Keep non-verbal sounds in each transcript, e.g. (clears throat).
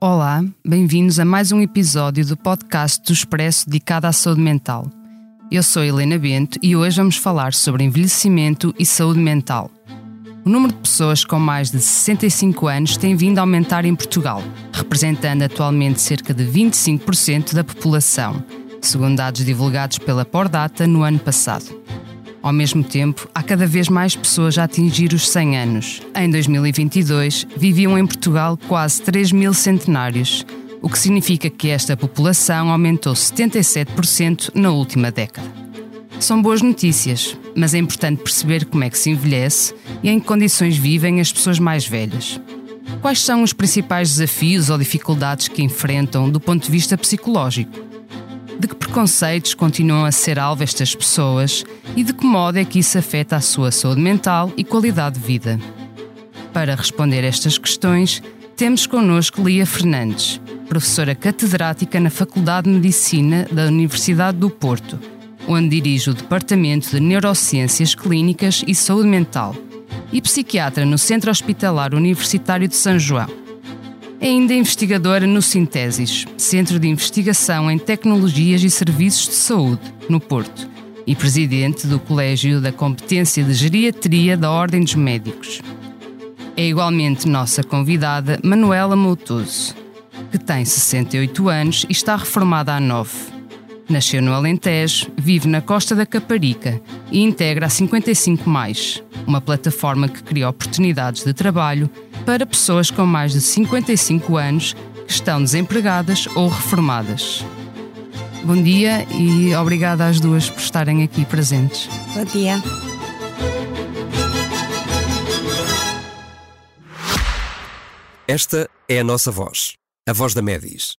Olá, bem-vindos a mais um episódio do podcast do Expresso dedicado à saúde mental. Eu sou Helena Bento e hoje vamos falar sobre envelhecimento e saúde mental. O número de pessoas com mais de 65 anos tem vindo a aumentar em Portugal, representando atualmente cerca de 25% da população, segundo dados divulgados pela Pordata no ano passado. Ao mesmo tempo, há cada vez mais pessoas a atingir os 100 anos. Em 2022, viviam em Portugal quase 3 mil centenários, o que significa que esta população aumentou 77% na última década. São boas notícias, mas é importante perceber como é que se envelhece e em que condições vivem as pessoas mais velhas. Quais são os principais desafios ou dificuldades que enfrentam do ponto de vista psicológico? De que preconceitos continuam a ser alvo estas pessoas e de que modo é que isso afeta a sua saúde mental e qualidade de vida? Para responder estas questões, temos connosco Lia Fernandes, professora catedrática na Faculdade de Medicina da Universidade do Porto, onde dirige o Departamento de Neurociências Clínicas e Saúde Mental, e psiquiatra no Centro Hospitalar Universitário de São João. Ainda investigadora no Sintesis, Centro de Investigação em Tecnologias e Serviços de Saúde, no Porto, e presidente do Colégio da Competência de Geriatria da Ordem dos Médicos. É igualmente nossa convidada Manuela Moutoso, que tem 68 anos e está reformada há 9. Nasceu no Alentejo, vive na Costa da Caparica e integra a 55 Mais, uma plataforma que cria oportunidades de trabalho para pessoas com mais de 55 anos que estão desempregadas ou reformadas. Bom dia e obrigada às duas por estarem aqui presentes. Bom dia. Esta é a nossa voz, a voz da Medis,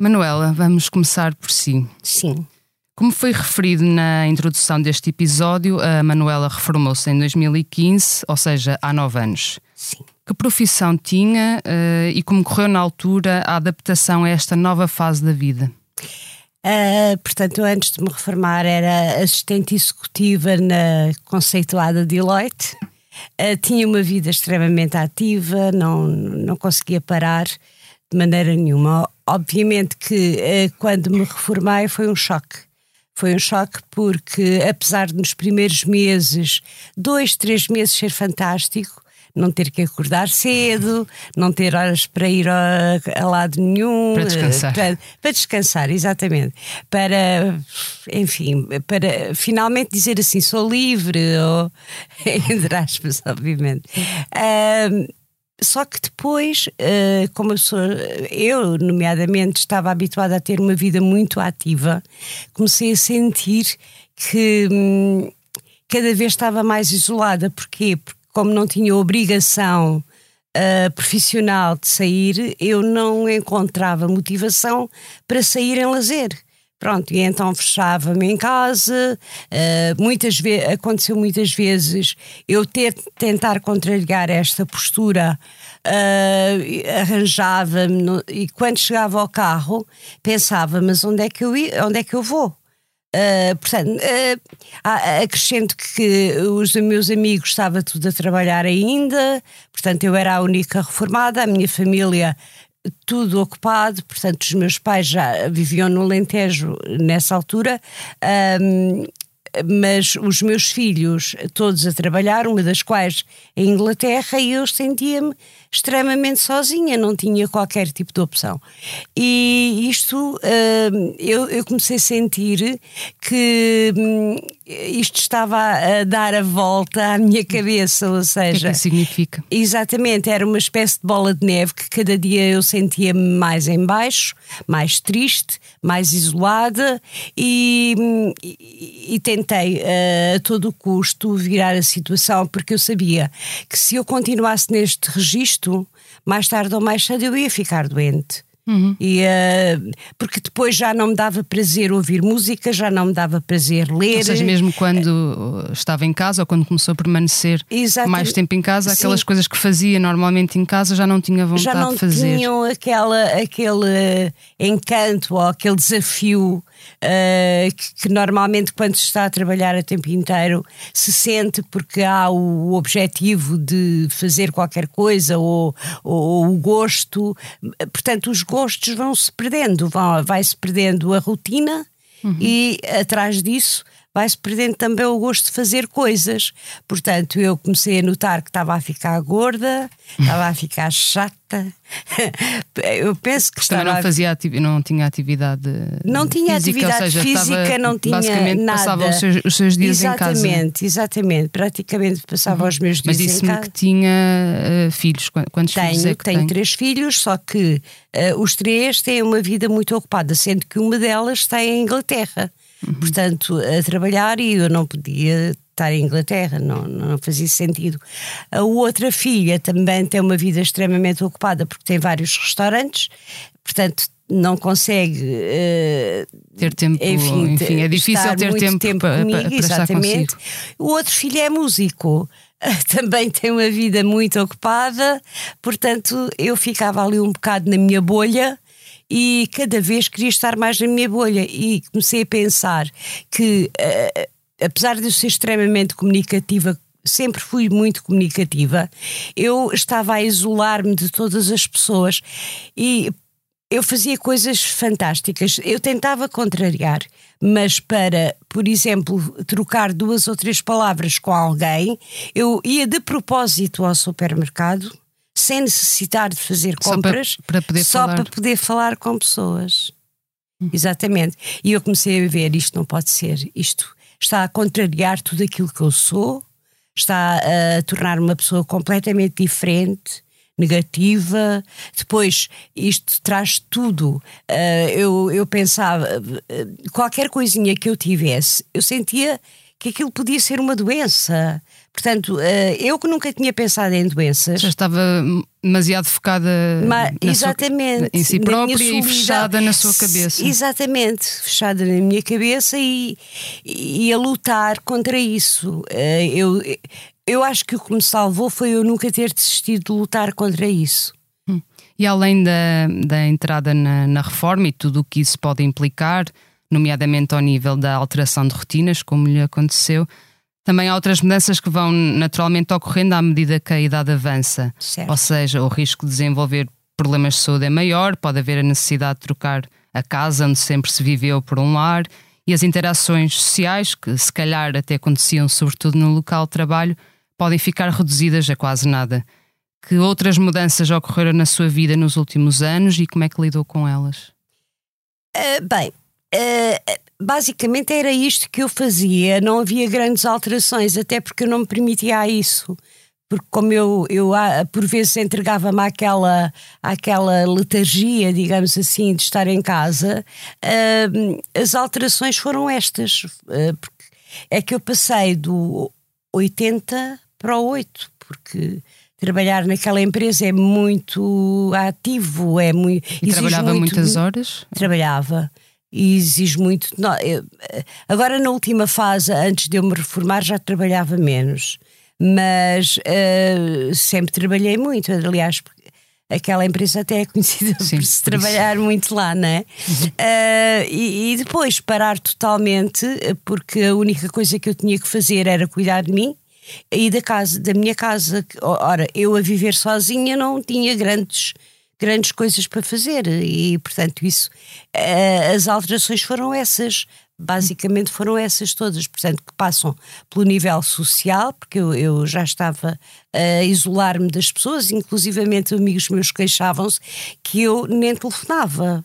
Manuela, vamos começar por si. Sim. Como foi referido na introdução deste episódio, a Manuela reformou-se em 2015, ou seja, há nove anos. Sim. Que profissão tinha eh, e como correu na altura a adaptação a esta nova fase da vida? Ah, portanto, antes de me reformar era assistente executiva na conceituada Deloitte. Ah, tinha uma vida extremamente ativa, não, não conseguia parar de maneira nenhuma. Obviamente que ah, quando me reformei foi um choque. Foi um choque porque, apesar de nos primeiros meses, dois, três meses ser fantástico, não ter que acordar cedo, não ter horas para ir a, a lado nenhum. Para descansar. eh, Para, para descansar, exatamente. Para, enfim, para finalmente dizer assim, sou livre, ou (laughs) entre aspas, obviamente. Ahm, só que depois, eh, como a pessoa, eu, nomeadamente, estava habituada a ter uma vida muito ativa, comecei a sentir que hum, cada vez estava mais isolada. Porquê? Porque, como não tinha obrigação uh, profissional de sair, eu não encontrava motivação para sair em lazer. Pronto, e então fechava-me em casa. uh, muitas vezes aconteceu muitas vezes eu ter tentar contrariar esta postura. uh, arranjava-me e quando chegava ao carro pensava mas onde é que eu onde é que eu vou Uh, portanto, uh, acrescento que os meus amigos estava tudo a trabalhar ainda, portanto, eu era a única reformada, a minha família tudo ocupado, portanto, os meus pais já viviam no Alentejo nessa altura. Um, mas os meus filhos, todos a trabalhar, uma das quais em Inglaterra, e eu sentia-me extremamente sozinha, não tinha qualquer tipo de opção. E isto eu, eu, comecei a sentir que hum, isto estava a dar a volta à minha cabeça, ou seja. O que é que significa? Exatamente, era uma espécie de bola de neve que cada dia eu sentia-me mais em baixo, mais triste, mais isolada e, e, e tentei uh, a todo custo virar a situação porque eu sabia que se eu continuasse neste registro, mais tarde ou mais cedo eu ia ficar doente. Uhum. E, uh, porque depois já não me dava prazer ouvir música, já não me dava prazer ler. Ou seja, mesmo quando estava em casa ou quando começou a permanecer Exatamente. mais tempo em casa, aquelas Sim. coisas que fazia normalmente em casa já não tinha vontade já não de fazer. tinham aquela, aquele encanto ou aquele desafio uh, que, que, normalmente quando se está a trabalhar a tempo inteiro se sente porque há o objetivo de fazer qualquer coisa ou, ou, ou o gosto. Portanto, os gostos vão-se perdendo, vai-se perdendo a rotina uhum. e atrás disso vai-se perdendo também o gosto de fazer coisas. Portanto, eu comecei a notar que estava a ficar gorda, estava a ficar chata. (laughs) eu penso que estava. Não, fazia não tinha atividade. Não tinha física, atividade seja, física, não tinha basicamente nada. Passava os seus, os seus dias exatamente, em casa. Exatamente, exatamente. Praticamente passava uhum. os meus dias Mas em casa. Mas disse-me que tinha uh, filhos. Quantos tenho, filhos é que tenho tem? três filhos, só que uh, os três têm uma vida muito ocupada, sendo que uma delas está em Inglaterra uhum. portanto, a trabalhar e eu não podia estar em Inglaterra, não, não fazia sentido. A outra filha também tem uma vida extremamente ocupada porque tem vários restaurantes, portanto, não consegue uh, ter tempo, enfim, enfim é difícil ter tempo, tempo para, comigo, para, exatamente. O outro filho é músico. (laughs) Também tem uma vida muito ocupada, portanto, eu ficava ali um bocado na minha bolha e cada vez queria estar mais na minha bolha e comecei a pensar que, uh, apesar de eu ser extremamente comunicativa, sempre fui muito comunicativa, eu estava a isolar-me de todas as pessoas e eu fazia coisas fantásticas. Eu tentava contrariar, mas para, por exemplo, trocar duas ou três palavras com alguém, eu ia de propósito ao supermercado sem necessitar de fazer compras, só para, para poder, só falar. para poder falar com pessoas. Hum. Exatamente. E eu comecei a ver: isto não pode ser, isto está a contrariar tudo aquilo que eu sou, está a tornar uma pessoa completamente diferente negativa. Depois, isto traz tudo. Uh, eu, eu pensava, uh, qualquer coisinha que eu tivesse, eu sentia que aquilo podia ser uma doença. Portanto, eh, eu que nunca tinha pensado em doenças. Já estava demasiado focada exatamente, sua, em si própria e fechada na sua cabeça. Exatamente, fechada na minha cabeça e, e a lutar contra isso. Eh, eu, eu acho que o que me salvou foi eu nunca ter desistido de lutar contra isso. Hum. E além da, da entrada na, na reforma e tudo o que isso pode implicar, nomeadamente ao nível da alteração de rotinas, como lhe aconteceu, também há outras mudanças que vão naturalmente ocorrendo à medida que a idade avança. Certo. Ou seja, o risco de desenvolver problemas de saúde é maior, pode haver a necessidade de trocar a casa onde sempre se viveu por um lar e as interações sociais, que se calhar até aconteciam sobretudo no local de trabalho, podem ficar reduzidas a quase nada. Que outras mudanças ocorreram na sua vida nos últimos anos e como é que lidou com elas? Uh, bem, Uh, basicamente era isto que eu fazia, não havia grandes alterações, até porque eu não me permitia isso. Porque, como eu, eu ah, por vezes entregava-me àquela, àquela letargia, digamos assim, de estar em casa, uh, as alterações foram estas. Uh, é que eu passei do 80 para o 8, porque trabalhar naquela empresa é muito ativo, é muito. E trabalhava muito, muitas horas? Trabalhava e exige muito. Não, eu, agora, na última fase, antes de eu me reformar, já trabalhava menos, mas uh, sempre trabalhei muito. Aliás, aquela empresa até é conhecida Sim, por se trabalhar muito lá, não é? Uhum. Uh, e, e, depois parar totalmente, porque a única coisa que eu tinha que fazer era cuidar de mim e da casa, da minha casa. Ora, eu a viver sozinha não tinha grandes grandes coisas para fazer e, portanto, isso, uh, as alterações foram essas. Basicamente foram essas todas, portanto, que passam pelo nível social, porque eu, eu já estava a isolar-me das pessoas, inclusivamente amigos meus queixavam-se que eu nem telefonava.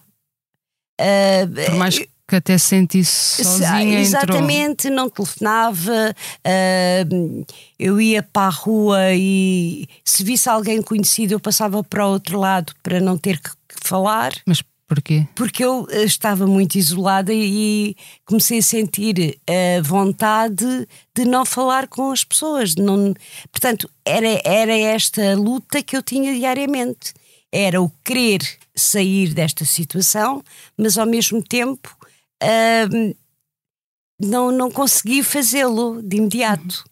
Uh, Por mais que até sentisse sozinha Exatamente, entrou. não telefonava, uh, eu ia para a rua e se visse alguém conhecido eu passava para o outro lado para não ter que, que falar. Mas porquê? Porque eu eh, estava muito isolada e comecei a sentir a vontade de não falar com as pessoas. Não, portanto, era, era esta luta que eu tinha diariamente. Era o querer sair desta situação, mas ao mesmo tempo não, não consegui fazê-lo de imediato.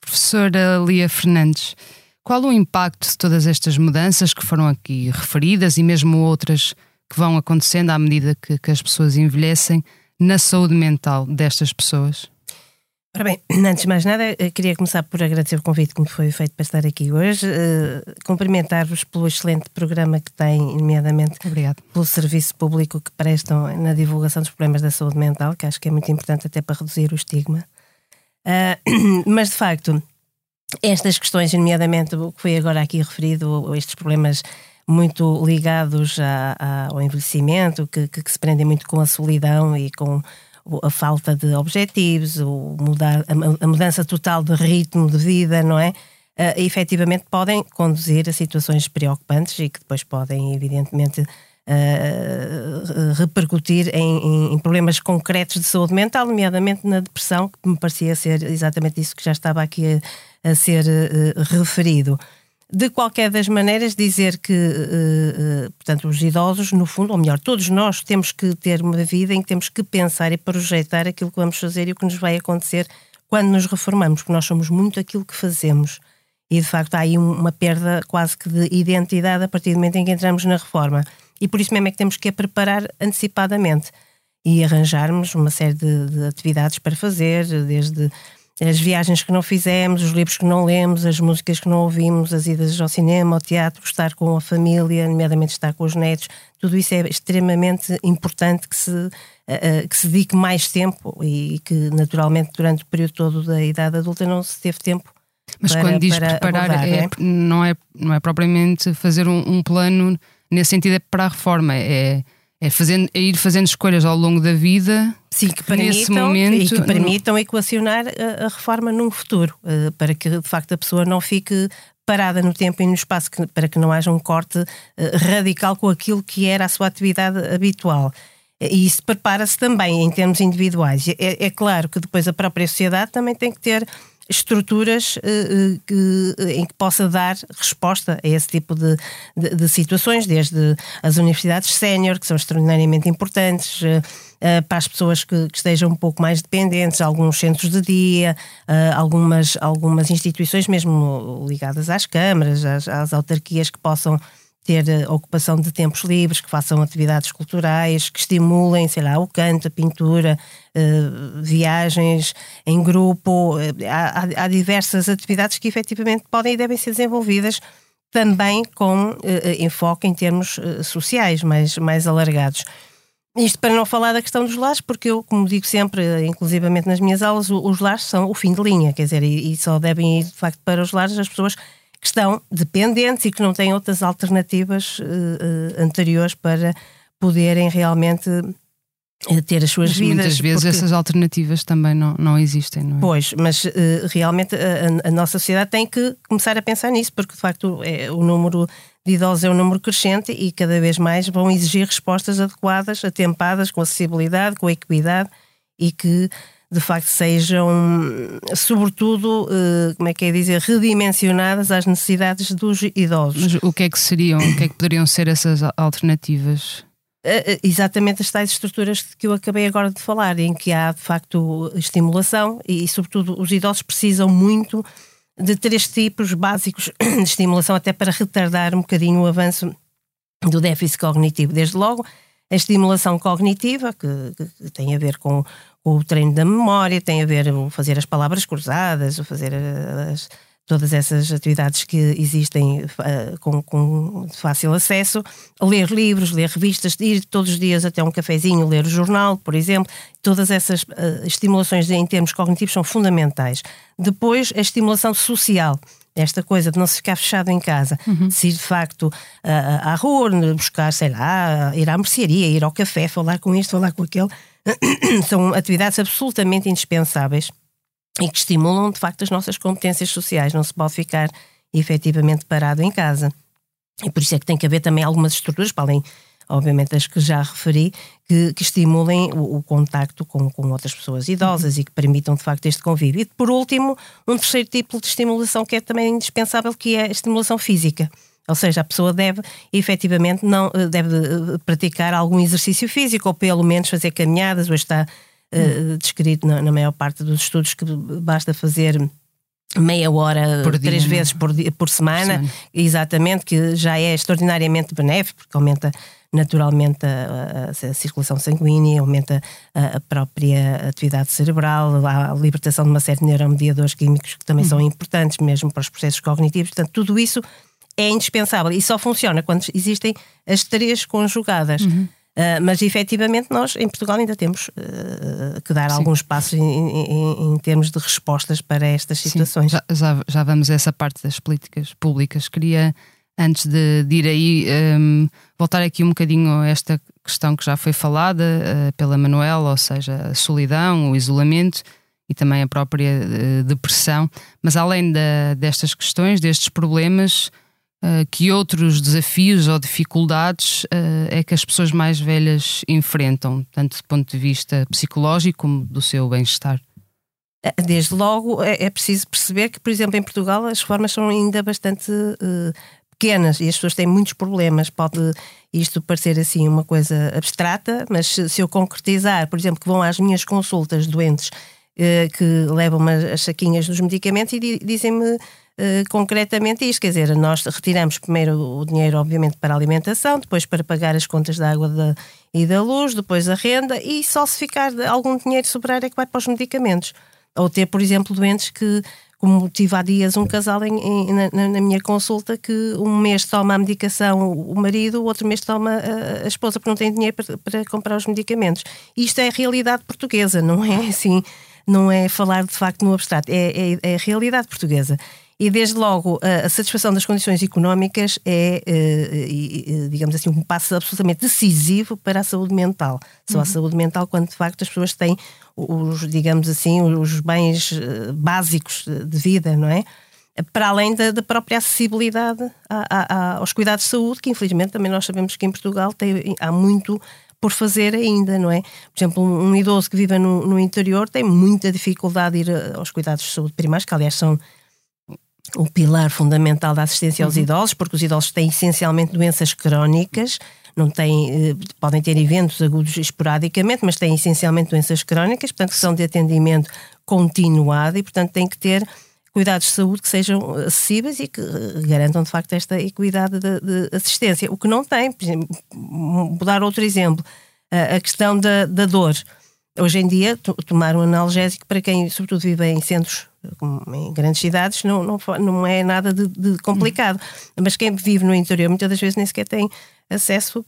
Professora Lia Fernandes, qual o impacto de todas estas mudanças que foram aqui referidas e mesmo outras que vão acontecendo à medida que, que as pessoas envelhecem na saúde mental destas pessoas? Ora bem, (clears throat) antes de mais nada, eh, queria começar por agradecer o convite que me foi feito para estar aqui hoje, uh, cumprimentar-vos pelo excelente programa que têm, nomeadamente Obrigado. pelo serviço público que prestam na divulgação dos problemas da saúde mental, que acho que é muito importante até para reduzir o estigma. Uh, (clears throat) mas, de facto, estas questões, nomeadamente o que foi agora aqui referido, estes problemas muito ligados a, a, ao envelhecimento, que, que, que se prendem muito com a solidão e com a falta de objetivos, o mudar, a, mudança total de ritmo de vida, não é? Uh, efetivamente podem conduzir a situações preocupantes e que depois podem, evidentemente, uh, repercutir em, em, problemas concretos de saúde mental, nomeadamente na depressão, que me parecia ser exatamente isso que já estava aqui a, a ser uh, referido. De qualquer das maneiras, dizer que, uh, uh, portanto, os idosos, no fundo, ou melhor, todos nós temos que ter uma vida em que temos que pensar e projetar aquilo que vamos fazer e o que nos vai acontecer quando nos reformamos, porque nós somos muito aquilo que fazemos. E, de facto, há aí uma perda quase que de identidade a partir do momento em que entramos na reforma. E por isso mesmo é que temos que a preparar antecipadamente e arranjarmos uma série de, de atividades para fazer, desde as viagens que não fizemos, os livros que não lemos, as músicas que não ouvimos, as idas ao cinema, ao teatro, estar com a família, nomeadamente estar com os netos, tudo isso é extremamente importante que se, uh, que se dedique mais tempo e que naturalmente durante o período todo da idade adulta não se teve tempo. Mas para, quando diz preparar, abordar, é, não, é? Não, é, propriamente fazer um, um plano nesse sentido é para a reforma, é é, fazendo, é ir fazendo escolhas ao longo da vida Sim, que permitam, momento, e que permitam equacionar a, a, reforma num futuro, uh, para que de facto a pessoa não fique parada no tempo e no espaço, que, para que não haja um corte uh, radical com aquilo que era a sua atividade habitual. E isso prepara-se também em termos individuais. É, é, claro que depois a própria sociedade também tem que ter estruturas uh, que, em que possa dar resposta a esse tipo de, de, de situações, desde as universidades sénior, que são extraordinariamente importantes, para as pessoas que, que, estejam um pouco mais dependentes, alguns centros de dia, algumas, algumas instituições mesmo ligadas às câmaras, às, às autarquias que possam ter ocupação de tempos livres, que façam atividades culturais, que estimulem, sei lá, o canto, a pintura, uh, viagens em grupo. Uh, há, há, diversas atividades que efetivamente podem e devem ser desenvolvidas também com enfoque em termos sociais mais, mais alargados. Isto para não falar da questão dos lares, porque eu, como digo sempre, inclusivamente nas minhas aulas, os lares são o fim de linha, quer dizer, e, e só devem ir de facto para os lares as pessoas que estão dependentes e que não têm outras alternativas uh, uh, anteriores para poderem realmente uh, ter as suas mas vidas. Muitas vezes porque... essas alternativas também não, não existem, não é? Pois, mas realmente a, a, nossa sociedade tem que começar a pensar nisso, porque de facto é, o número de idosos é um número crescente e cada vez mais vão exigir respostas adequadas, atempadas, com acessibilidade, com equidade e que de facto sejam, sobretudo, eh, como é que é dizer, redimensionadas às necessidades dos idosos. Mas o que é que seriam, o que é que poderiam ser essas alternativas? Eh, eh, exatamente as tais estruturas que eu acabei agora de falar, em que há de facto estimulação e, sobretudo, os idosos precisam muito de três tipos básicos de estimulação, até para retardar um bocadinho o avanço do déficit cognitivo. Desde logo, a estimulação cognitiva, que, que tem a ver com o treino da memória, tem a ver o fazer as palavras cruzadas, o fazer as, todas essas atividades que existem uh, com, com, fácil acesso, ler livros, ler revistas, ir todos os dias até um cafezinho, ler o jornal, por exemplo, todas essas uh, estimulações em termos cognitivos são fundamentais. Depois, a estimulação social. Esta coisa de não se ficar fechado em casa, uhum. se de facto uh, à rua, buscar, sei lá, ir à mercearia, ir ao café, falar com isto, falar com aquele, (clears throat) são atividades absolutamente indispensáveis e que estimulam de facto as nossas competências sociais. Não se pode ficar efetivamente parado em casa. E por isso é que tem que haver também algumas estruturas, para além, obviamente, das que já referi, que, que estimulem o, o contacto com, com, outras pessoas idosas e que permitam de facto este convívio. E por último, um terceiro tipo de estimulação que é também indispensável, que é a estimulação física. Ou seja, a pessoa deve efetivamente não deve eh, praticar algum exercício físico, ou pelo menos fazer caminhadas, ou está uh, descrito na, na, maior parte dos estudos que basta fazer meia hora por três dia, vezes por, dia, por semana, semana, exatamente, que já é extraordinariamente benéfico, porque aumenta naturalmente a, a, a circulação sanguínea, aumenta a, a, própria atividade cerebral, a libertação de uma série de neuromediadores químicos que também uhum. são importantes mesmo para os processos cognitivos. Portanto, tudo isso é indispensável e só funciona quando existem as três conjugadas. Uhum. Uh, mas efetivamente nós em Portugal ainda temos uh, que dar Sim. alguns passos em, em, em, termos de respostas para estas situações. Já, já, já, vamos a essa parte das políticas públicas. Queria, antes de, de ir aí, um, voltar aqui um bocadinho a esta questão que já foi falada uh, pela Manuela, ou seja, a solidão, o isolamento e também a própria depressão. Mas além da, destas questões, destes problemas, que outros desafios ou dificuldades uh, é que as pessoas mais velhas enfrentam, tanto do ponto de vista psicológico como do seu bem-estar? Eh, desde logo é, é, preciso perceber que, por exemplo, em Portugal as formas são ainda bastante pequenas e as pessoas têm muitos problemas. Pode isto parecer assim uma coisa abstrata, mas se eu concretizar, por exemplo, que vão às minhas consultas doentes que levam as saquinhas dos medicamentos e dizem-me eh, concretamente isto, quer dizer, nós retiramos primeiro o dinheiro, obviamente, para a alimentação, depois para pagar as contas da água da, e da luz, depois a renda, e só se ficar algum dinheiro sobrar é que vai para os medicamentos. Ou ter, por exemplo, doentes que, como tive há dias um casal em, em, na, na, minha consulta, que um mês toma a medicação o marido, o outro mês toma a, a esposa, porque não tem dinheiro para, para comprar os medicamentos. Isto é a realidade portuguesa, não é assim? Não é falar de facto no abstrato, é, é, é a realidade portuguesa. E desde logo a, satisfação das condições económicas é, eh, digamos assim, um passo absolutamente decisivo para a saúde mental. Só uhum. a saúde mental quando de facto as pessoas têm os, digamos assim, os bens eh, básicos de vida, não é? Para além da, da própria acessibilidade a, a, aos cuidados de saúde, que infelizmente também nós sabemos que em Portugal tem, há muito por fazer ainda, não é? Por exemplo, um, idoso que vive no, no, interior tem muita dificuldade de ir eh, aos cuidados de saúde primários, que aliás são o pilar fundamental da assistência aos uhum. idosos, porque os idosos têm essencialmente doenças crónicas, não têm, eh, podem ter eventos agudos esporadicamente, mas têm essencialmente doenças crónicas, portanto, são de atendimento continuado e, portanto, têm que ter cuidados de saúde que sejam acessíveis e que garantam, de facto, esta equidade de, de assistência. O que não tem, por exemplo, vou dar outro exemplo, a questão da, da dor. Hoje em dia, tomar um analgésico para quem, sobretudo, vive em centros em grandes cidades não, não, não é nada de, de complicado. Hum. Mas quem vive no interior muitas das vezes nem sequer tem acesso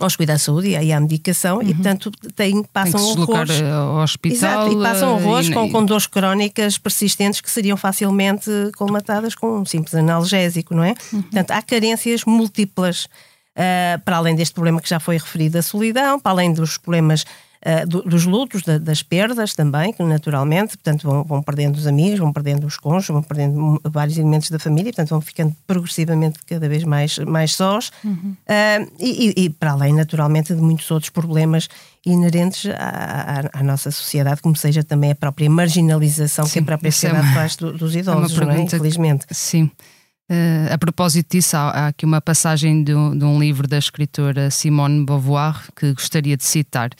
aos cuidados de saúde e à medicação uhum. e portanto tem, passam tem horrores eh, ao hospital Exato, e passam eh, horrores e... com, com dores crónicas persistentes que seriam facilmente colmatadas com um simples analgésico, não é? Uhum. Portanto, há carências múltiplas uh, para além deste problema que já foi referido da solidão, para além dos problemas uh, do, dos lutos, da, das perdas também, que naturalmente, portanto, vão, vão perdendo os amigos, vão perdendo os cônjuges, vão perdendo vários elementos da família, portanto, vão ficando progressivamente cada vez mais, mais sós. Uhum. Uh, e, e, para além, naturalmente, de muitos outros problemas inerentes à, à, à, nossa sociedade, como seja também a própria marginalização sim, que a própria é sociedade é faz do, dos idosos, é não é? infelizmente. Sim. Uh, a propósito disso, há, há, aqui uma passagem de, de um livro da escritora Simone Beauvoir que gostaria de citar.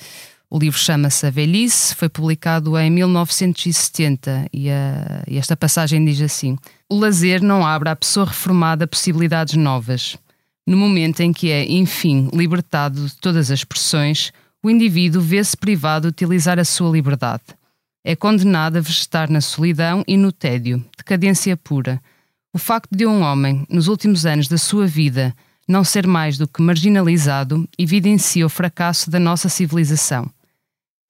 O livro chama-se A Velhice, foi publicado em 1970 e, a, e esta passagem diz assim: O lazer não abre à pessoa reformada possibilidades novas. No momento em que é, enfim, libertado de todas as pressões, o indivíduo vê-se privado de utilizar a sua liberdade. É condenado a vegetar na solidão e no tédio, decadência pura. O facto de um homem, nos últimos anos da sua vida, não ser mais do que marginalizado, evidencia o fracasso da nossa civilização.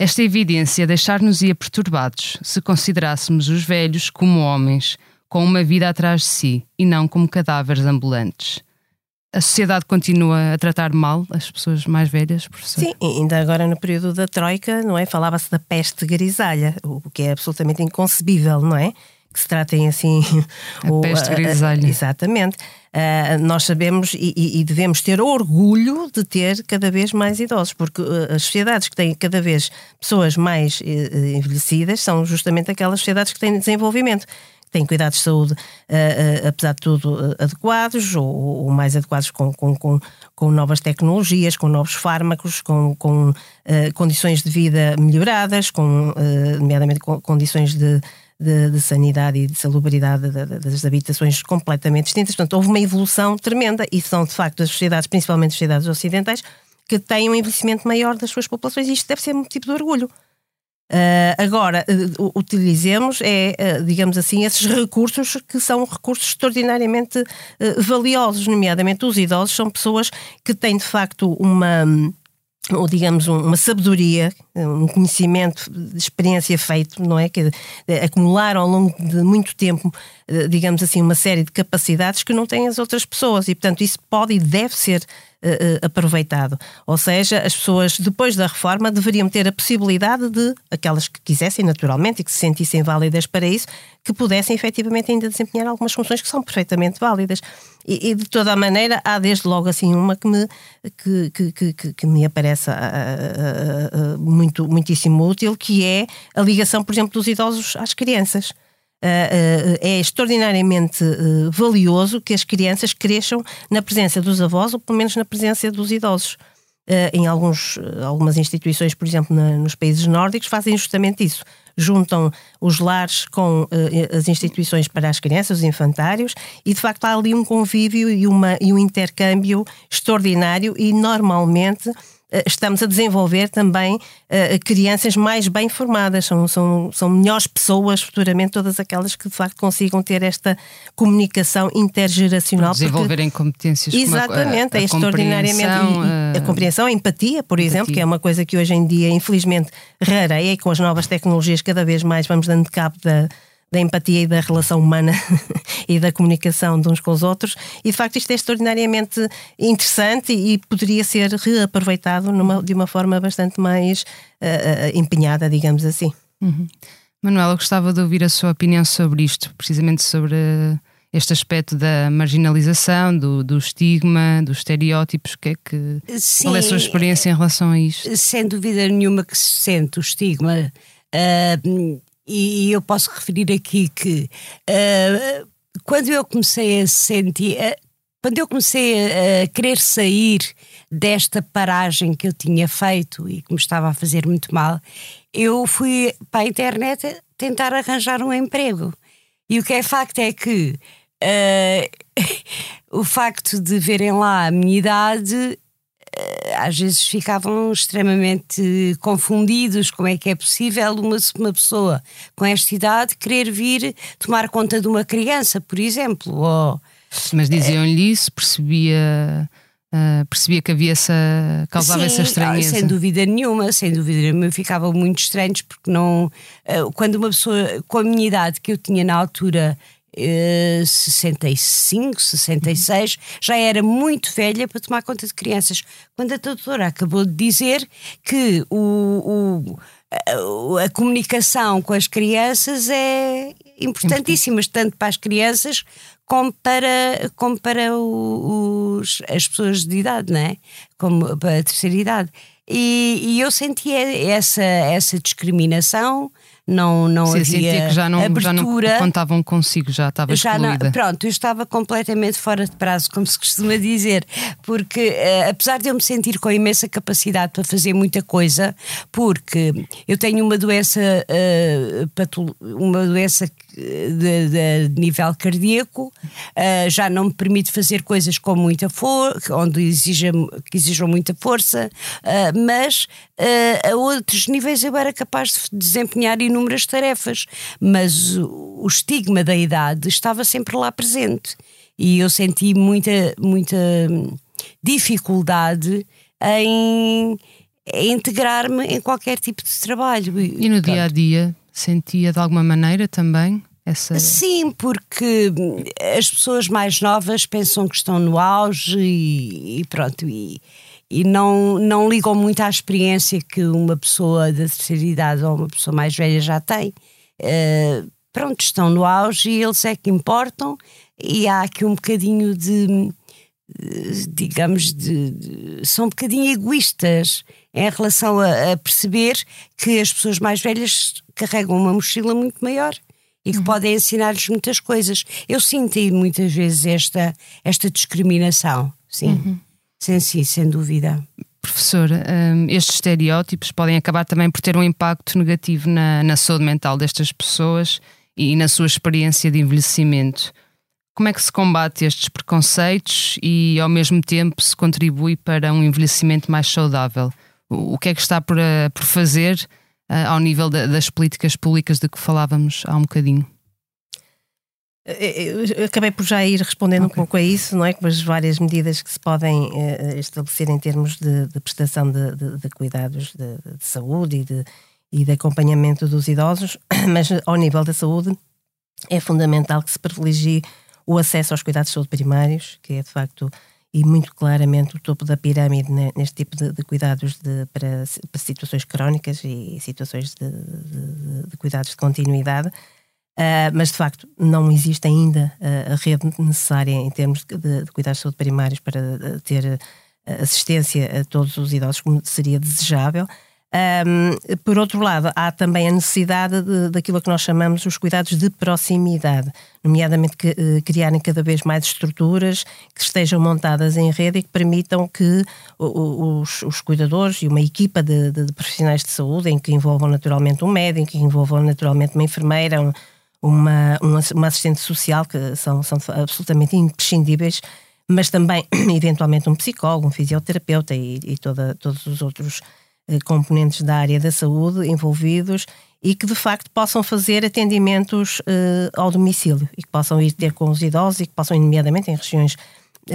Esta evidência deixar-nos-ia perturbados se considerássemos os velhos como homens, com uma vida atrás de si, e não como cadáveres ambulantes. A sociedade continua a tratar mal as pessoas mais velhas, professor? Sim, ainda agora no período da Troika, não é? Falava-se da peste grisalha, o que é absolutamente inconcebível, não é? Que se tratem assim. (laughs) A o- peste grisalha. exatamente. Ah, nós sabemos e, e- devemos ter orgulho de ter cada vez mais idosos, porque ah, as sociedades que têm cada vez pessoas mais eh, eh, envelhecidas são justamente aquelas sociedades que têm desenvolvimento. que Têm cuidados de saúde, ah, ah, apesar de tudo, ah, adequados ou, ou mais adequados com, com, com, com novas tecnologias, com novos fármacos, com, com condições de vida melhoradas, com, nomeadamente com condições de, de, de sanidade e de salubridade da- da- das habitações completamente distintas. Portanto, houve uma evolução tremenda e são, de facto, as sociedades, principalmente as sociedades ocidentais, que têm um envelhecimento maior das suas populações e isto deve ser motivo de orgulho. Ah, agora, uh, utilizemos, é, ah, digamos assim, esses recursos que são recursos extraordinariamente ah, valiosos, nomeadamente os idosos, são pessoas que têm de facto uma, ou digamos, um- uma sabedoria, um conhecimento de experiência feito, não é? Que acumularam ao longo de muito tempo, eh, digamos assim, uma série de capacidades que não têm as outras pessoas e, portanto, isso pode e deve ser eh, eh, aproveitado. Ou seja, as pessoas, depois da reforma, deveriam ter a possibilidade de, aquelas que quisessem naturalmente e que se sentissem válidas para isso, que pudessem efetivamente ainda desempenhar algumas funções que são perfeitamente válidas. E, e, de toda a maneira, há desde logo assim uma que me, que, que, que, que- me aparece ah, ah, muito, muitíssimo útil, que é a ligação, por exemplo, dos idosos às crianças. Uh, uh, é extraordinariamente uh, valioso que as crianças cresçam na presença dos avós ou pelo menos na presença dos idosos. Uh, em alguns, uh, algumas instituições, por exemplo, na- nos países nórdicos, fazem justamente isso. Juntam os lares com uh, as instituições para as crianças, os infantários, e de facto há ali um convívio e, uma, e um intercâmbio extraordinário e normalmente estamos a desenvolver também eh, crianças mais bem formadas, são, são, são melhores pessoas futuramente, todas aquelas que de facto consigam ter esta comunicação intergeracional. porque- Desenvolverem competências como a- Exatamente, a, a é extraordinariamente. compreensão, e- e a compreensão, a empatia, por exemplo, empatia. que é uma coisa que hoje em dia, infelizmente, rareia e com as novas tecnologias cada vez mais vamos dando cabo da, da empatia e da relação humana (laughs) e da comunicação de uns com os outros. E de facto, isto é extraordinariamente interessante e poderia ser reaproveitado numa, de uma forma bastante mais eh, eh, empenhada, digamos assim. Manuela, eu gostava de ouvir a sua opinião sobre isto, precisamente sobre este aspecto da marginalização, do, do estigma, dos estereótipos. Que é que, qual é a sua Sim. experiência em relação a isto? sem dúvida nenhuma que se sente o estigma. ah, e eu posso referir aqui que ah, quando eu comecei a sentir. ah, quando eu comecei a, querer sair desta paragem que eu tinha feito e que me estava a fazer muito mal, eu fui para a internet tentar arranjar um emprego. E o que é facto é que ah, (laughs) o facto de verem lá a minha idade às vezes ficavam extremamente confundidos como é que é possível uma, uma pessoa com esta idade querer vir tomar conta de uma criança, por exemplo. Ou, Mas diziam-lhe isso, percebia, ah, percebia que havia essa. causava essa Sim, estranheza. Sem dúvida nenhuma, sem dúvida nenhuma. Ficavam muito estranhos porque não. eh, Quando uma pessoa com a minha idade que eu tinha na altura. Eh, 65, 66, já era muito velha para tomar conta de crianças. Quando a doutora acabou de dizer que o, o- a, comunicação com as crianças é importantíssima, tanto para as crianças como para, como para os, as pessoas de idade, não é? Como para a terceira idade. E, e eu sentia essa, essa discriminação, não, não Sim, havia que já não, já não abertura. contavam consigo, já estava Já não- pronto, eu estava completamente fora de prazo, como se costuma dizer, porque eh, apesar de eu me sentir com imensa capacidade para fazer muita coisa, porque eu tenho uma doença, patolo- uma doença eh, de, de nível cardíaco, eh, já não me permite fazer coisas com muita força, onde exija, que exijam muita força, eh, mas eh, a outros níveis eu era capaz de desempenhar inúmeras tarefas, mas o, o estigma da idade estava sempre lá presente. E eu senti muita, muita dificuldade em, em integrar-me em qualquer tipo de trabalho. E no dia a dia sentia de alguma maneira também essa. Sim, porque as pessoas mais novas pensam que estão no auge e, e pronto. E, e não, não ligam muito à experiência que uma pessoa da terceira idade ou uma pessoa mais velha já tem. Uh, pronto, estão no auge e eles é que importam, e há aqui um bocadinho de, digamos, de, de, são um bocadinho egoístas em relação a, a, perceber que as pessoas mais velhas carregam uma mochila muito maior e que uhum. podem ensinar-lhes muitas coisas. Eu senti muitas vezes esta, esta discriminação, sim. Uhum. Sim, sim, sem dúvida. Professora, um, estes estereótipos podem acabar também por ter um impacto negativo na, na saúde mental destas pessoas e na sua experiência de envelhecimento. Como é que se combate estes preconceitos e, ao mesmo tempo, se contribui para um envelhecimento mais saudável? O, que é que está por, por fazer ao nível da, das políticas públicas de que falávamos há um bocadinho? Eu acabei por já ir respondendo okay. um pouco a isso, não é? Com as várias medidas que se podem uh, estabelecer em termos de, de prestação de, de, de cuidados de, saúde e de, e de acompanhamento dos idosos, (coughs) mas ao nível da saúde é fundamental que se privilegie o acesso aos cuidados de saúde primários, que é de facto e muito claramente o topo da pirâmide neste tipo de, de cuidados de, para, para, situações crónicas e situações de, de cuidados de continuidade. Uh, mas de facto não existe ainda a rede necessária em termos de, cuidados de saúde primários para uh, ter assistência a todos os idosos como seria desejável. Um, por outro lado, há também a necessidade de, daquilo que nós chamamos os cuidados de proximidade, nomeadamente que, criarem cada vez mais estruturas que estejam montadas em rede e que permitam que os, os cuidadores e uma equipa de, de, de, profissionais de saúde, em que envolvam naturalmente um médico, que envolvam naturalmente uma enfermeira, um, uma, uma, assistente social, que são, são absolutamente imprescindíveis, mas também, (clears throat) eventualmente, um psicólogo, um fisioterapeuta e, e toda, todos os outros eh, componentes da área da saúde envolvidos e que de facto possam fazer atendimentos uh, ao domicílio e que possam ir ter com os idosos e que possam, nomeadamente em regiões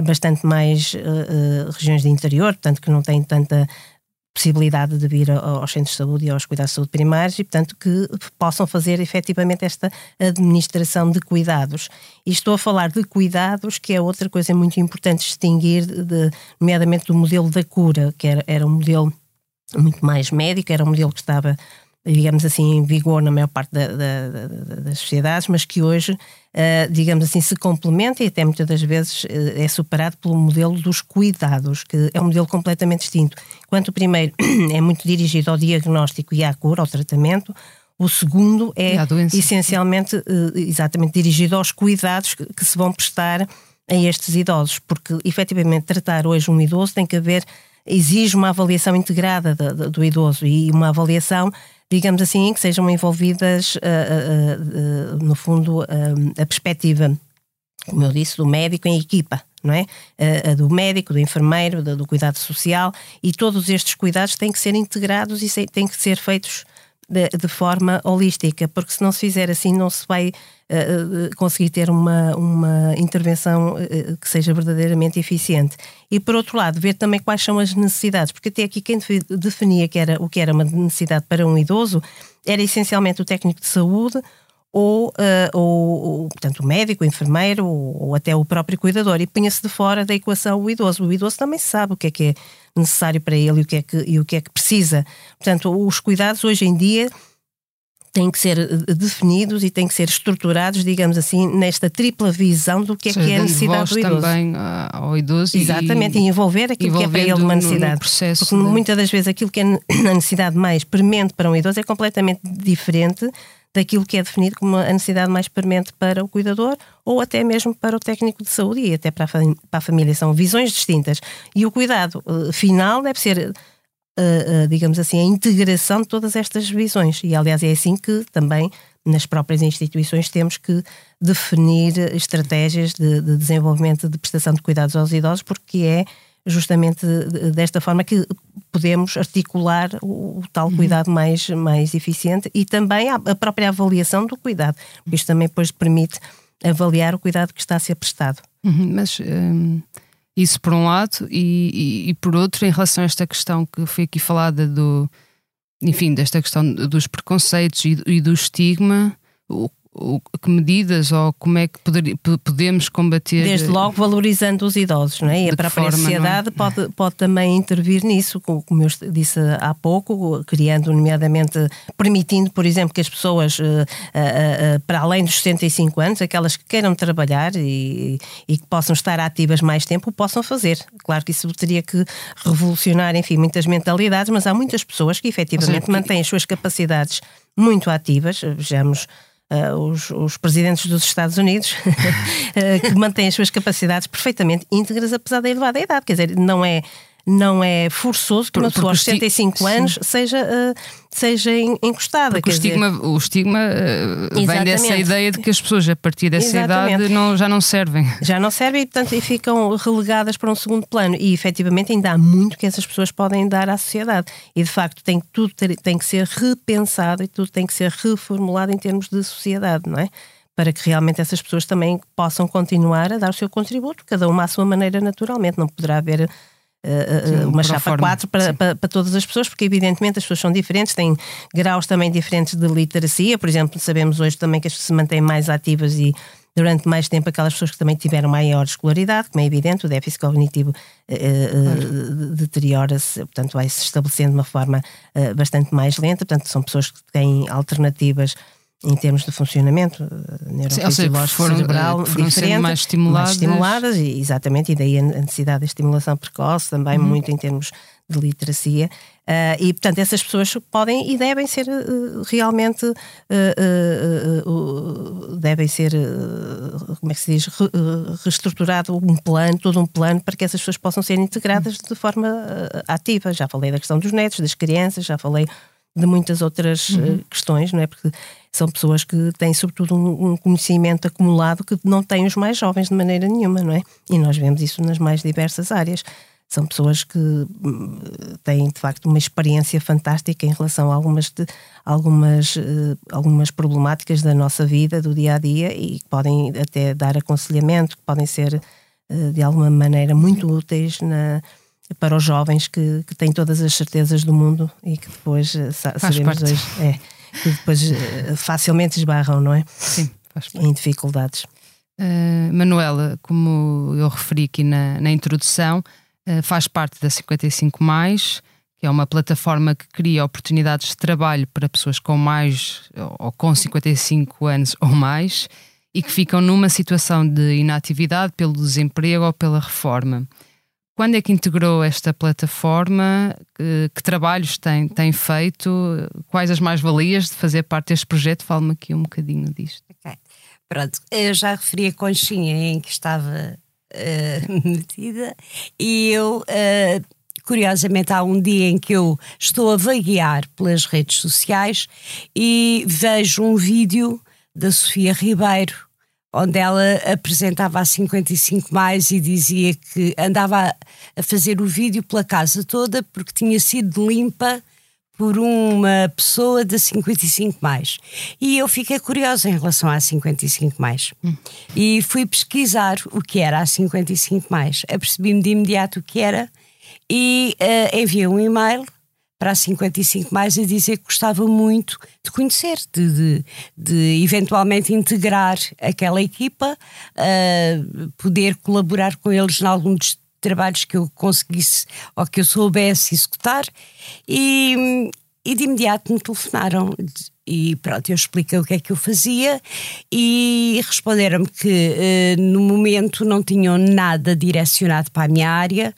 bastante mais uh, regiões de interior, portanto que não têm tanta possibilidade de vir aos centros de saúde e aos cuidados de saúde primários e, portanto, que possam fazer efetivamente esta administração de cuidados. E estou a falar de cuidados, que é outra coisa muito importante distinguir, de, nomeadamente do modelo da cura, que era, era um modelo muito mais médico, era um modelo que estava digamos assim, em vigor na maior parte da, da, da, das sociedades, mas que hoje, uh, digamos assim, se complementa e até muitas das vezes uh, é superado pelo modelo dos cuidados, que é um modelo completamente distinto. Enquanto o primeiro (clears throat) é muito dirigido ao diagnóstico e à cura, ao tratamento, o segundo é essencialmente uh, exatamente dirigido aos cuidados que, que se vão prestar a estes idosos, porque efetivamente tratar hoje um idoso tem que haver exige uma avaliação integrada do, do idoso e uma avaliação digamos assim, em que sejam envolvidas, uh, uh, uh, no fundo, a perspectiva, como eu disse, do médico em equipa, não é? Do médico, do enfermeiro, do, do cuidado social e todos estes cuidados têm que ser integrados e têm que ser feitos de, de, forma holística, porque se não se fizer assim, não se vai uh, conseguir ter uma, uma intervenção uh, que seja verdadeiramente eficiente. E por outro lado, ver também quais são as necessidades, porque até aqui quem definia que era, o que era uma necessidade para um idoso era essencialmente o técnico de saúde ou, uh, ou, portanto, o médico, o enfermeiro ou, ou até o próprio cuidador e punha-se de fora da equação o idoso. O idoso também sabe o que é que é necessário para ele e o que é que, e o que, é que precisa. Portanto, os cuidados hoje em dia têm que ser eh, definidos e têm que ser estruturados, digamos assim, nesta tripla visão do que é que é a necessidade do idoso. também ao idoso Exatamente, e, e envolver aquilo que é para ele uma necessidade. No, Porque de... muitas das vezes aquilo que é (clears throat) a necessidade mais premente para um idoso é completamente diferente daquilo que é definido como a necessidade mais premente para o cuidador ou até mesmo para o técnico de saúde e até para a, para a família. São visões distintas. E o cuidado uh, final deve ser, uh, uh, digamos assim, a integração de todas estas visões. E, aliás, é assim que também nas próprias instituições temos que definir estratégias de, de desenvolvimento de prestação de cuidados aos idosos, porque é justamente desta forma que podemos articular o, o tal cuidado mais, mais eficiente e também a, a própria avaliação do cuidado. Isto também depois permite avaliar o cuidado que está a ser prestado. Uhum, mas hum, isso por um lado, e, e, e, por outro, em relação a esta questão que foi aqui falada do enfim, desta questão dos preconceitos e, e do estigma, o, o, que medidas ou como é que poder, podemos combater? Desde logo valorizando os idosos, não é? E a própria forma, é? sociedade é? pode, pode também intervir nisso, como eu disse há pouco, criando, nomeadamente, permitindo, por exemplo, que as pessoas, uh, uh, para além dos 65 anos, aquelas que queiram trabalhar e, e que possam estar ativas mais tempo, possam fazer. Claro que isso teria que revolucionar, enfim, muitas mentalidades, mas há muitas pessoas que efetivamente seja, mantêm as suas capacidades muito ativas. Vejamos uh, os, os, presidentes dos Estados Unidos, uh, (laughs) que mantêm as suas capacidades perfeitamente íntegras, apesar da elevada idade. Quer dizer, não é não é forçoso que uma pessoa aos 75 anos seja, uh, seja encostada. Porque o estigma, dizer... o estigma uh, vem dessa ideia de que as pessoas a partir dessa Exatamente. idade não, já não servem. Já não servem e, portanto, e ficam relegadas para um segundo plano. E, efetivamente, ainda há muito que essas pessoas podem dar à sociedade. E, de facto, tem, tudo tem que ser repensado e tudo tem que ser reformulado em termos de sociedade, não é? para que realmente essas pessoas também possam continuar a dar o seu contributo, cada uma à sua maneira, naturalmente. Não poderá haver uh, uma chapa 4 para, para, para, todas as pessoas, porque evidentemente as pessoas são diferentes, têm graus também diferentes de literacia. Por exemplo, sabemos hoje também que as pessoas se mantêm mais ativas e durante mais tempo aquelas pessoas que também tiveram maior escolaridade, como é evidente, o déficit cognitivo uh, uh, deteriora-se, portanto vai se estabelecendo de uma forma uh, bastante mais lenta, portanto são pessoas que têm alternativas em termos de funcionamento eh, neurofisiológico foram, cerebral foram diferente, mais estimuladas. mais estimuladas e, exatamente, e daí a necessidade da estimulação precoce também uhum. muito em termos de literacia uh, e portanto essas pessoas podem e devem ser uh, realmente uh, devem ser como é que se diz reestruturado um plano, todo um plano para que essas pessoas possam ser integradas de forma ativa, já falei da questão dos netos, das crianças, já falei de muitas outras uhum. questões, não é? Porque são pessoas que têm, sobretudo, um, um, conhecimento acumulado que não têm os mais jovens de maneira nenhuma, não é? E nós vemos isso nas mais diversas áreas. São pessoas que hum, têm, de facto, uma experiência fantástica em relação a algumas, de, algumas, uh, algumas problemáticas da nossa vida, do dia a dia, e que podem até dar aconselhamento, que podem ser, uh, de alguma maneira, muito úteis na para os jovens que, que têm todas as certezas do mundo e que depois uh, sabemos hoje. É, que depois uh, facilmente esbarram, não é? Sim, faz parte. Em dificuldades. Uh, Manuela, como eu referi aqui na, na introdução, uh, faz parte da 55, que é uma plataforma que cria oportunidades de trabalho para pessoas com mais ou com 55 anos ou mais e que ficam numa situação de inatividade pelo desemprego ou pela reforma. Quando é que integrou esta plataforma? Que, que trabalhos tem, tem feito? Quais as mais-valias de fazer parte deste projeto? Fale-me aqui um bocadinho disto. Ok. Pronto, eu já referi a conchinha em que estava uh, (laughs) metida e eu, uh, curiosamente, há um dia em que eu estou a vaguear pelas redes sociais e vejo um vídeo da Sofia Ribeiro onde ela apresentava a 55 mais e dizia que andava a fazer o vídeo pela casa toda porque tinha sido limpa por uma pessoa da 55 mais. E eu fiquei curiosa em relação à 55 mais. Hum. E fui pesquisar o que era a 55 mais. Apercebi-me de imediato o que era e uh, enviei um e-mail para a 55 mais a dizer que gostava muito de conhecer, de, de, de eventualmente integrar aquela equipa, uh, poder colaborar com eles em algum dos trabalhos que eu conseguisse ou que eu soubesse executar. E, e de imediato me telefonaram e pronto, eu expliquei o que é que eu fazia e responderam-me que uh, no momento não tinham nada direcionado para a minha área,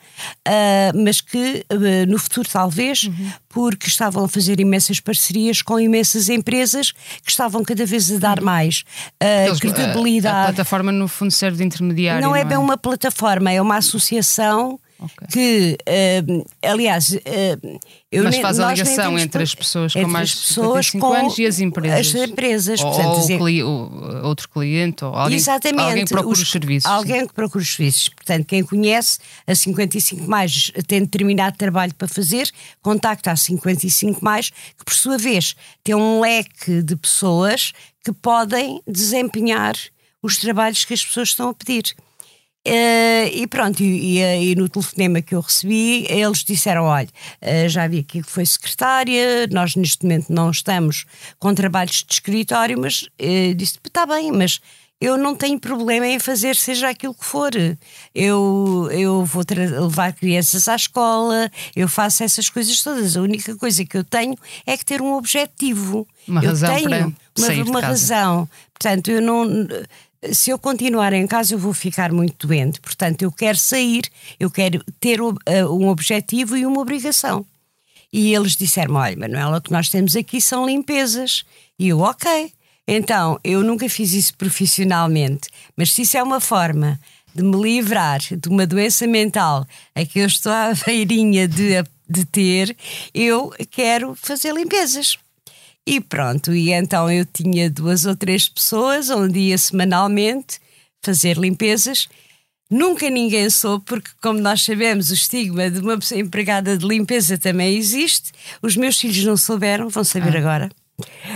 uh, mas que uh, no futuro talvez, uhum. porque estavam a fazer imensas parcerias com imensas empresas que estavam cada vez a dar uhum. mais Eles, credibilidade. A, a, plataforma no fundo serve de intermediário. Não, é não é bem uma plataforma, é uma associação Ok. que, eh, aliás, eh, eu Mas faz a ligação entre as pessoas com mais de pessoas 55 com anos e as empresas. As empresas, ou, portanto, ou dizer- cli- o- outro cliente, ou alguém, alguém que procura os, serviços. Alguém que procura os serviços. Portanto, quem conhece a 55 mais tem determinado trabalho para fazer, contacta a 55 mais, que por sua vez tem um leque de pessoas que podem desempenhar os trabalhos que as pessoas estão a pedir. Eh, e pronto, e, e- e no telefonema que eu recebi, eles disseram: olha, eh, já vi aqui que foi secretária, nós neste momento não estamos com trabalhos de escritório, mas eh, disse: está bem, mas eu não tenho problema em fazer seja aquilo que for. Eu, eu vou levar crianças à escola, eu faço essas coisas todas. A única coisa que eu tenho é que ter um objetivo. Uma eu razão tenho para uma, sair uma razão. Portanto, eu não. Se eu continuar em casa, eu vou ficar muito doente. Portanto, eu quero sair, eu quero ter eh, um objetivo e uma obrigação. E eles disseram: Olha, Manuela, o que nós temos aqui são limpezas. E eu, ok. Então, eu nunca fiz isso profissionalmente, mas se isso é uma forma de me livrar de uma doença mental a que eu estou à (laughs) beirinha de, de ter, eu quero fazer limpezas. E pronto, e então eu tinha duas ou três pessoas onde ia semanalmente fazer limpezas. Nunca ninguém soube, porque, como nós sabemos, o estigma de uma pessoa empregada de limpeza também existe. Os meus filhos não souberam, vão saber agora.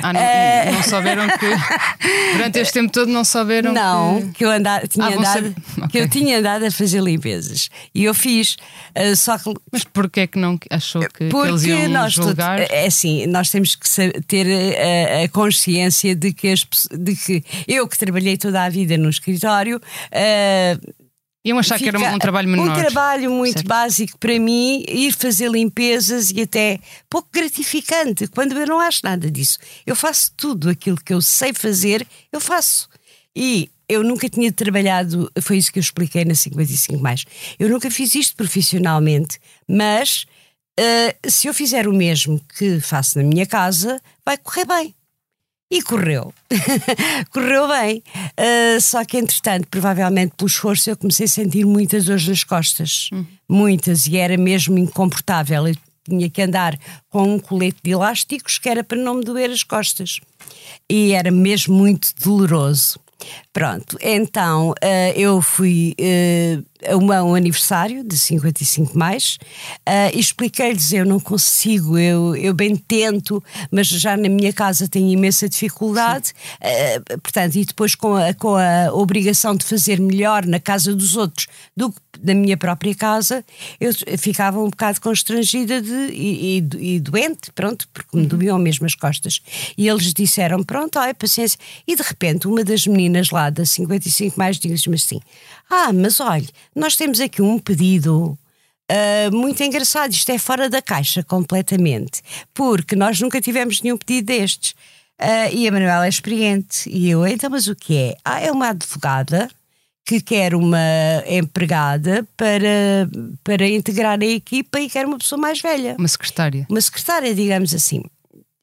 Ah, não, Eh, não souberam que. (laughs) Durante este tempo todo não souberam Não, que. que eu anda, tinha Ah, andado, saber. (laughs) que eu tinha andado a fazer limpezas. E eu fiz, eh, só que Mas porquê é que não achou que, que eles iam nós julgar? é assim, nós temos que ter eh, a, a consciência de que, as de que eu que trabalhei toda a vida no escritório eh, Iam achar que era um, fica- trabalho menor. Um trabalho muito Certo. básico para mim, ir fazer limpezas e até pouco gratificante, quando eu não acho nada disso. Eu faço tudo aquilo que eu sei fazer, eu faço. E eu nunca tinha trabalhado, foi isso que eu expliquei na 55 mais. Eu nunca fiz isto profissionalmente, mas eh, se eu fizer o mesmo que faço na minha casa, vai correr bem. E correu. (laughs) correu bem. Uh, só que, entretanto, provavelmente pelo esforço, eu comecei a sentir muitas dores nas costas. Muitas. E era mesmo incomportável. Eu tinha que andar com um colete de elásticos que era para não me doer as costas. E era mesmo muito doloroso. Pronto, então eh, eu fui a uma- um aniversário de 55 mais eh, e expliquei-lhes: eu não consigo, eu, eu bem tento, mas já na minha casa tenho imensa dificuldade. eh, portanto, e depois com a, com a obrigação de fazer melhor na casa dos outros do que na minha própria casa, eu ficava um bocado constrangida de, e, e- e doente, pronto, porque me doíam mesmo as costas. E eles disseram: pronto, olha, paciência. E de repente, uma das meninas lá da 55 mais diz-me assim: Ah, mas olha, nós temos aqui um pedido. ah, muito engraçado, isto é fora da caixa completamente, porque nós nunca tivemos nenhum pedido destes. Ah, e a Manuela é experiente. E eu, então, mas o que é? Ah, é uma advogada que quer uma empregada para, para integrar a equipa e quer uma pessoa mais velha Uma secretária. uma secretária, digamos assim.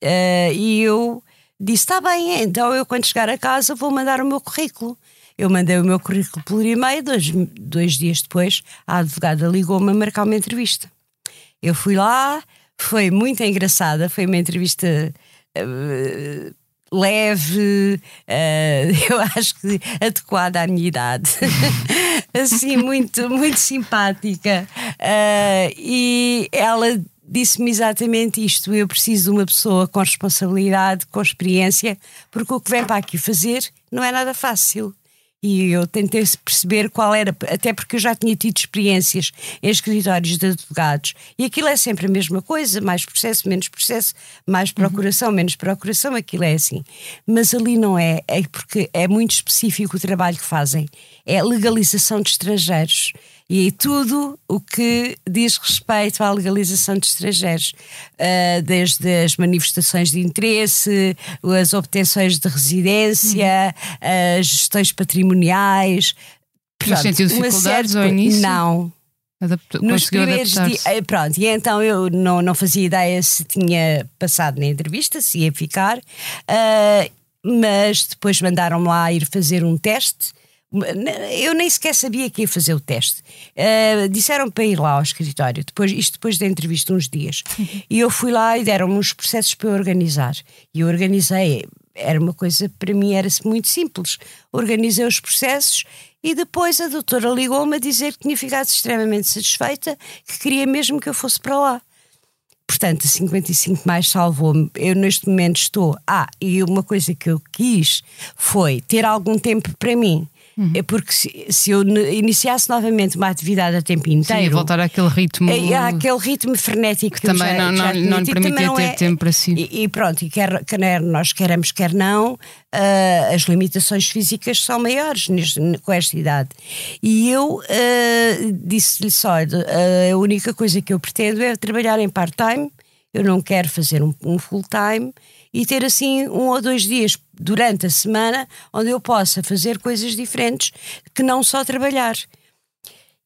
Eh, e eu disse: está bem, então eu quando chegar a casa vou mandar o meu currículo. Eu mandei o meu currículo por e-mail, dois, dois dias depois, a advogada ligou-me a marcar uma entrevista. Eu fui lá, foi muito engraçada, foi uma entrevista eh, leve, eh, (laughs) eu acho que adequada à minha idade, (laughs) assim, muito, muito simpática. Eh, e ela disse-me exatamente isto: eu preciso de uma pessoa com responsabilidade, com experiência, porque o que vem para aqui fazer não é nada fácil. E eu tentei perceber qual era, até porque eu já tinha tido experiências em escritórios de advogados, e aquilo é sempre a mesma coisa: mais processo, menos processo, mais procuração, menos procuração, aquilo é assim. Mas ali não é, é porque é muito específico o trabalho que fazem. É legalização de estrangeiros. E tudo o que diz respeito à legalização de estrangeiros, Ah, desde as manifestações de interesse, as obtenções de residência, as gestões patrimoniais. Mas Pronto, sentiu dificuldades série ao início? Não, Adaptou, nos primeiros dias. Pronto, e então eu não, não fazia ideia se tinha passado na entrevista, se ia ficar, ah, mas depois mandaram-me lá ir fazer um teste. Eu nem sequer sabia que ia fazer o teste. Uh, disseram para ir lá ao escritório, depois, isto depois da entrevista, uns dias. E eu fui lá e deram-me uns processos para eu organizar. E eu organizei, era uma coisa, para mim era muito simples. Organizei os processos e depois a doutora ligou-me a dizer que tinha ficado extremamente satisfeita, que queria mesmo que eu fosse para lá. Portanto, a 55 mais salvou-me. Eu neste momento estou. Ah, e uma coisa que eu quis foi ter algum tempo para mim. Uhum. É porque se, se, eu iniciasse novamente uma atividade a tempo inteiro. Sim, voltar àquele ritmo. É, àquele ritmo frenético que, que também já, não, já não, não lhe permitia ter é, tempo para si. E, e pronto, e quer, quer nós queremos, quer não, uh, as limitações físicas são maiores neste, com esta idade. E eu uh, disse-lhe só: uh, a única coisa que eu pretendo é trabalhar em part-time, eu não quero fazer um, um full-time e ter assim um ou dois dias durante a semana onde eu possa fazer coisas diferentes que não só trabalhar.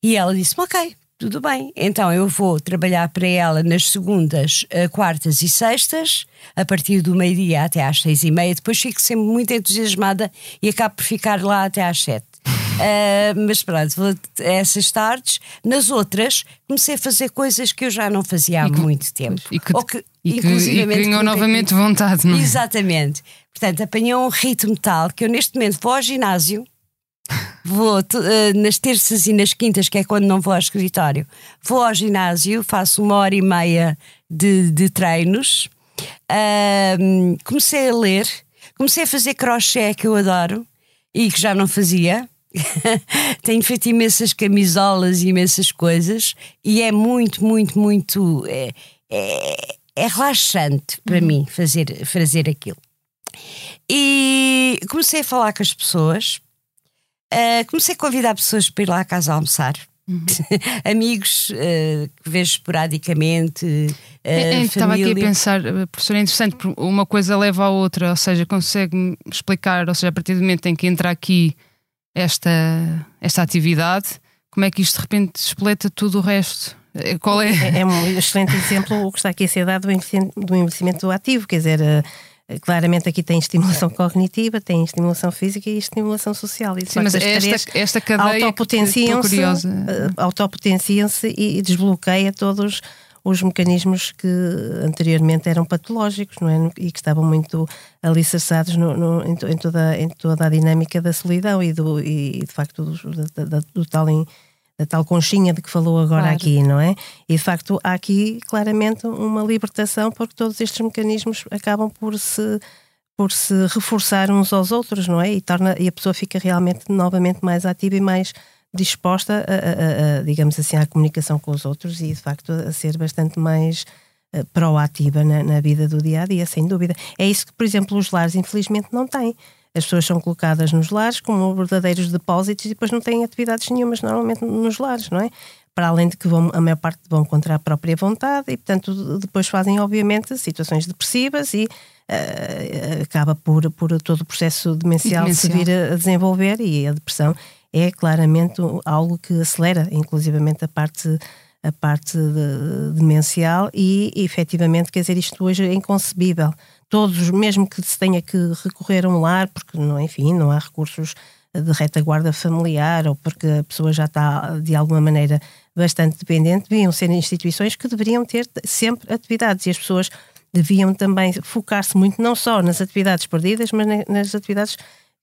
E ela disse-me: Ok, tudo bem. Então eu vou trabalhar para ela nas segundas, eh, quartas e sextas, a partir do meio-dia até às seis e meia. Depois fico sempre muito entusiasmada e acabo por ficar lá até às sete. Uh, (laughs) mas pronto, essas tardes. Nas outras, comecei a fazer coisas que eu já não fazia há que, muito tempo. E que, que, e que, e ganhou novamente vontade, não é? Exatamente. Portanto, apanhou um ritmo tal que eu neste momento vou ao ginásio. Vou uh, nas terças e nas quintas, que é quando não vou ao escritório, vou ao ginásio, faço uma hora e meia de, de treinos. Uh, comecei a ler, comecei a fazer crochê, que eu adoro e que já não fazia. (laughs) Tenho feito imensas camisolas e imensas coisas e é muito, muito, muito. É, é, é relaxante para uhum. mim fazer, fazer aquilo. E comecei a falar com as pessoas, uh, comecei a convidar pessoas para ir lá à casa almoçar. Uhum. (laughs) Amigos uh, que vejo esporadicamente. Uh, é, é, estava aqui a pensar, professor, é interessante, uma coisa leva à outra, ou seja, consegue-me explicar, ou seja, a partir do momento em que entra aqui esta, esta atividade, como é que isto de repente espleta tudo o resto? Eh, qual é? É, é um excelente exemplo o que está aqui a ser dado do envelhecimento ativo, quer dizer. Eh, claramente aqui tem estimulação cognitiva, tem estimulação física e estimulação social. E, Sim, mas esta, esta cadeia autopotenciam-se eh, autopotenciam e desbloqueia todos os mecanismos que anteriormente eram patológicos não é? e que estavam muito alicerçados no, no, em, em, toda, em toda a dinâmica da solidão e, do, e de facto do, do, do tal em, da tal conchinha de que falou agora claro. aqui, não é? E de facto há aqui claramente uma libertação porque todos estes mecanismos acabam por se por se reforçar uns aos outros, não é? E torna e a pessoa fica realmente novamente mais ativa e mais disposta a, a, a, digamos assim, à comunicação com os outros e de facto a ser bastante mais uh, proativa na, na, vida do dia a dia, sem dúvida. É isso que, por exemplo, os lares infelizmente não têm. As pessoas são colocadas nos lares como verdadeiros depósitos e depois não têm atividades nenhumas normalmente nos lares, não é? Para além de que vão, a maior parte vão contra a própria vontade e, portanto, depois fazem, obviamente, situações depressivas e uh, acaba por, por todo o processo demencial, demencial. se vir a desenvolver e a depressão é claramente algo que acelera, inclusivamente, a parte a parte de, demencial e, efetivamente, quer dizer, isto hoje é inconcebível. Todos, mesmo que se tenha que recorrer a um lar, porque, não, enfim, não há recursos de retaguarda familiar ou porque a pessoa já está, de alguma maneira, bastante dependente, deviam ser instituições que deveriam ter sempre atividades e as pessoas deviam também focar-se muito não só nas atividades perdidas, mas nas atividades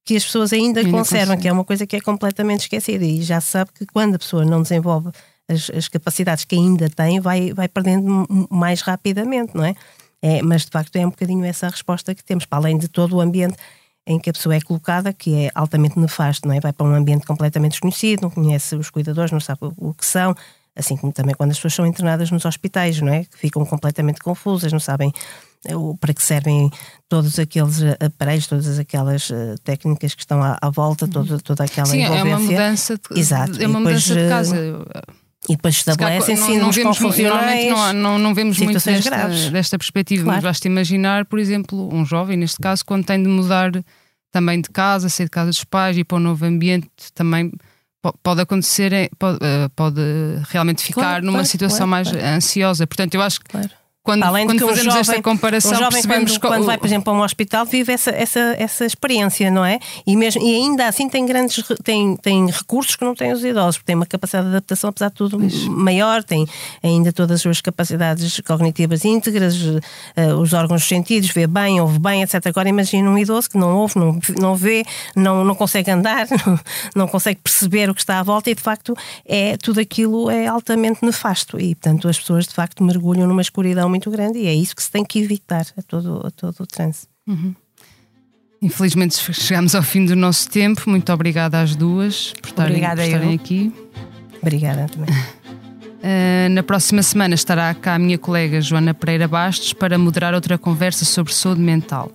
que as pessoas ainda, ainda conservam, que é uma coisa que é completamente esquecida. E já se sabe que quando a pessoa não desenvolve as, as capacidades que ainda tem, vai, vai perdendo mais rapidamente, não é? É? Mas de facto é um bocadinho essa a resposta que temos, para além de todo o ambiente em que a pessoa é colocada, que é altamente nefasto, não é? Vai para um ambiente completamente desconhecido, não conhece os cuidadores, não sabe o que são, assim como também quando as pessoas são internadas nos hospitais, não é? Que ficam completamente confusas, não sabem para que servem todos aqueles aparelhos, todas aquelas eh, técnicas que estão à, à volta, uhum. toda, toda aquela Sim, envolvência. é uma mudança de, Exato. É uma depois, mudança de casa. E depois estabelecem-se não, não, vemos, normalmente não, não, não vemos muito desta, desta perspectiva, claro. mas basta imaginar, por exemplo, um jovem, neste caso, quando tem de mudar também de casa, sair de casa dos pais e para um novo ambiente, também pode acontecer, pode, eh, pode realmente ficar claro, numa claro, situação mais ansiosa. Portanto, eu acho que quando, Além quando que um fazemos esta jovem- comparação, um jovem percebemos quando, quando vai, por exemplo, a um hospital, vive essa, essa, essa experiência, não é? E, mesmo, e ainda assim tem grandes tem, tem recursos que não têm os idosos, porque tem uma capacidade de adaptação, apesar de tudo, maior, tem ainda todas as suas capacidades cognitivas íntegras, eh, os órgãos dos sentidos, vê bem, ouve bem, etc. Agora imagina um idoso que não ouve, não, não vê, não, não consegue andar, (laughs) não, não consegue perceber o que está à volta e de facto é tudo aquilo é altamente nefasto e portanto as pessoas de facto mergulham numa escuridão muito grande e é isso que se tem que evitar a todo, a todo o trânsito. Infelizmente chegamos ao fim do nosso tempo. Muito obrigada às duas por estarem, Obrigada por estarem aqui. Obrigada também. Uh, (laughs) na próxima semana estará cá a minha colega Joana Pereira Bastos para moderar outra conversa sobre saúde mental.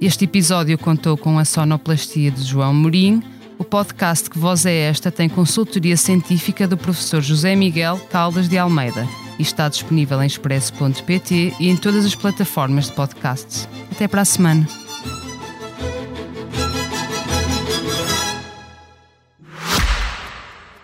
Este episódio contou com a sonoplastia de João Mourinho. O podcast Que Voz é Esta tem consultoria científica do professor José Miguel Caldas de Almeida e está disponível em expresso.pt e em todas as plataformas de podcasts. Até para a semana.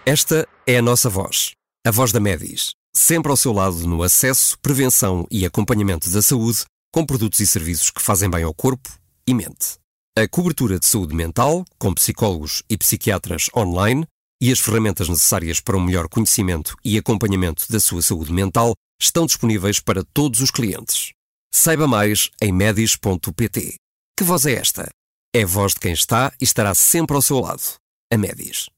Esta é a nossa voz, a voz da Medis, sempre ao seu lado no acesso, prevenção e acompanhamento da saúde, com produtos e serviços que fazem bem ao corpo e mente. A cobertura de saúde mental, com psicólogos e psiquiatras online, e as ferramentas necessárias para um melhor conhecimento e acompanhamento da sua saúde mental estão disponíveis para todos os clientes. Saiba mais em medis.pt. Que voz é esta? É a voz de quem está e estará sempre ao seu lado. A Medis.